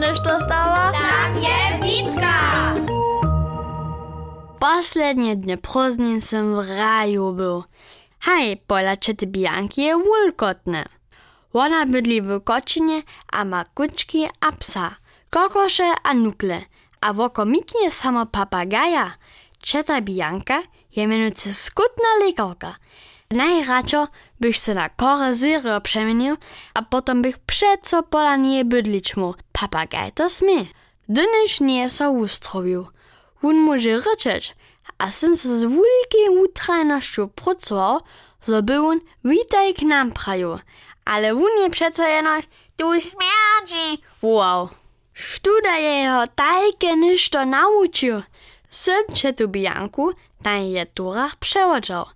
nešto stała? Tam je Witka! Poslednie dny prózdnin som w raju był. Hej, pola czety Bianki je wulkotne. Ona bydli w kočinie a ma kuczki a psa, kokosze a nukle, a woko miknie samo papagaja. Czeta Bianka je mianowicie skutna lekarka. Najradšo bych se na kore zwiero przemienił, a potom bych przeco pola nie bydlić mu. Papagaj to smie. Dynyż nie so ustrowił. On może ryczeć, a syn z wielkiej utrajnością pracował, so by on witaj k nam praju. Ale on je przeco jenoś, tu śmierdzi, wow. Sztuda jeho tajke ništo nauczył. Sym czetu Bianku na je turach przełożał.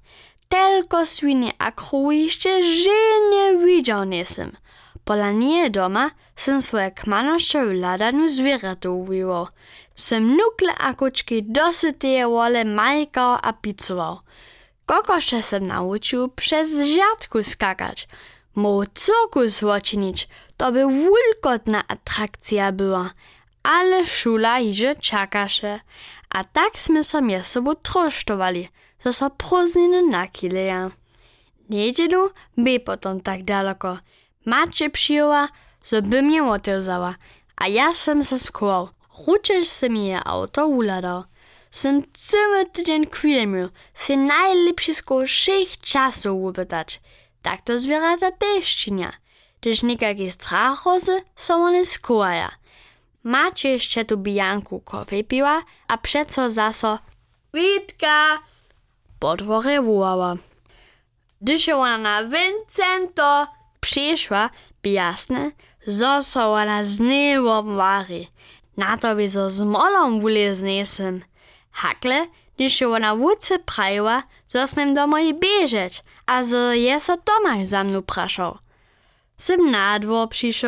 Tylko swinie a krój jeszcze żenie widział nisem. Pola nie doma sem swoje kmanosze w ladanu zwierzętu uwiwał. Sem nukle a kuczki dosyteje wole majkał a picował. Kokosze sem nauczył przez żartku skakać. Mógł cirkus woczynić, to by wulkotna atrakcja była. Ale szula idzie czakasze. A tak sme so mie sobą trosztowali, so so prózdniny nakileja. Niedzielu by potom tak daleko. Macie przyjęła, so by mnie otewzała, a ja sem se skołał. Ručeš se mi auto uladał. Sem cały tydzień kwilemił, se najlepszy sko všech czasów upytać. Tak to zwierzęta też czynia. Gdyż nikaki strachozy są one skołaja. Macie jeszcze tu bijanku kofej piła, a przeco zaso Witka! Po dworze wołała. Gdyż się ona na Vincento przyszła, by jasne, zo so ona znyło wary. Na to by zo z molą wulezny sem. Hakle, gdyż się ona wuce prajiła, zo smem do mojej bieżeć, a zo je so Tomasz za mną praszał. Sem na dwór przyszł,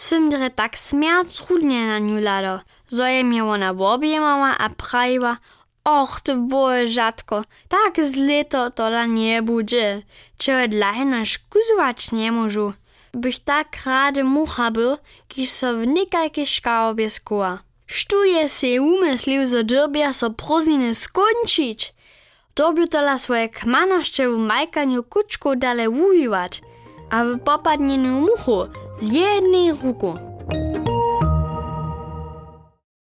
sem dre tak śmierć trudnie na nią lado, zo je mnie ona objemała a prajiła, Och, to było rzadko. Tak z leto tola nie będzie. Czego dla hena szkuzować nie możu. Bych tak rady mucha był, kiż so w nikajkie szkałobie skuła. Sztuje se umyslił, że dorbia so prózdniny skończyć. Dobił tola swoje kmanoszcze w majkaniu kuczku dalej uwiwać, a w popadnieniu muchu с едной рукой.